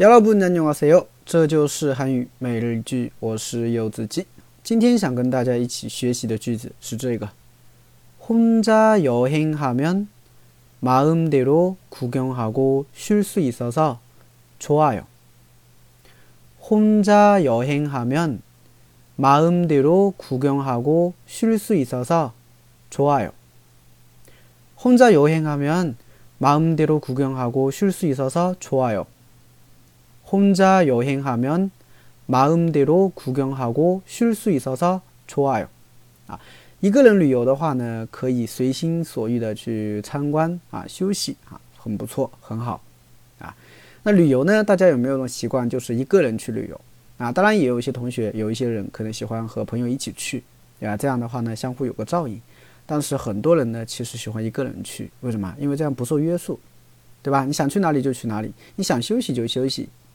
여러분 안녕하세요. 这就是韩语每日句我是柚子鸡今天想跟大家一起学习的句子是这个 혼자 여행하면 마음대로 구경하고 쉴 수 있어서 좋아요. 혼자 여행하면 마음대로 구경하고 쉴 수 있어서 좋아요. 혼자 여행하면 마음대로 구경하고 쉴 수 있어서 좋아요. 혼자 여행하면 마음대로 구경하고 쉴 수 있어서 좋아요. 아, 一个人旅游的话呢，可以随心所欲的去参观啊、休息啊，很不错，很好啊。那旅游呢，大家有没有种习惯，就是一个人去旅游啊？当然也有一些同学，有一些人可能喜欢和朋友一起去，对吧？这样的话呢，相互有个照应，对吧？因为这样不受约束，对吧？你想去哪里就去哪里，对不对？你想去哪里就去哪里，你想休息就休息，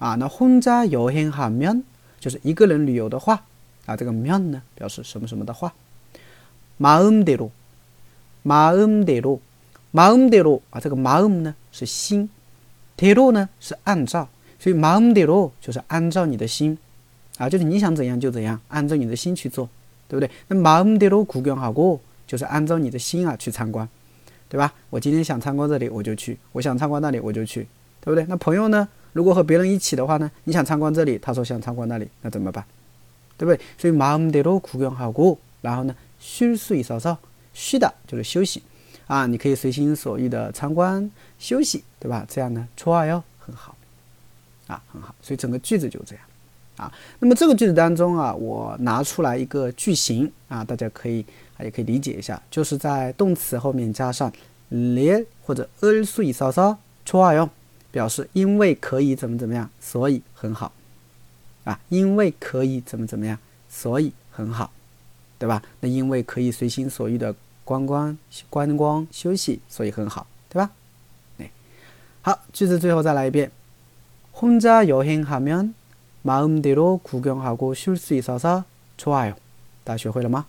啊，那 혼자 여행하면 就是一个人旅游的话啊，这个면呢表示什么什么的话。 마음대로, 마음대로, 마음대로 啊，这个 마음 呢是心， 대로 呢是按照，所以 마음대로 就是按照你的心啊，就是你想怎样就怎样，按照你的心去做，对不对？那 마음대로 구경하고 就是按照你的心啊去参观，对吧？我今天想参观这里，我就去；我想参观那里，我就去，对不对？那朋友呢？ 如果和别人一起的话呢，你想参观这里，他说想参观那里，那怎么办？对不对？所以마음대로구경하 고， 然后呢，쉴수있어 서， 쉬다就是休息啊，你可以随心所欲的参观休息，对吧？这样呢，좋아 요， 很好啊，很好。所以整个句子就这样啊。那么这个句子当中啊，我拿出来一个句型啊，大家可以啊也可以理解一下，就是在动词后面加上래或者을수있어서좋아 요。 表示因为可以怎么怎么样，所以很好，啊，因为可以怎么怎么样，所以很好，对吧？那因为可以随心所欲的观光观光休息，所以很好，对吧？哎，好，句子最后再来一遍。혼자여행하면마음대로구경하고쉴수있어서좋아 요。 大家学会了吗？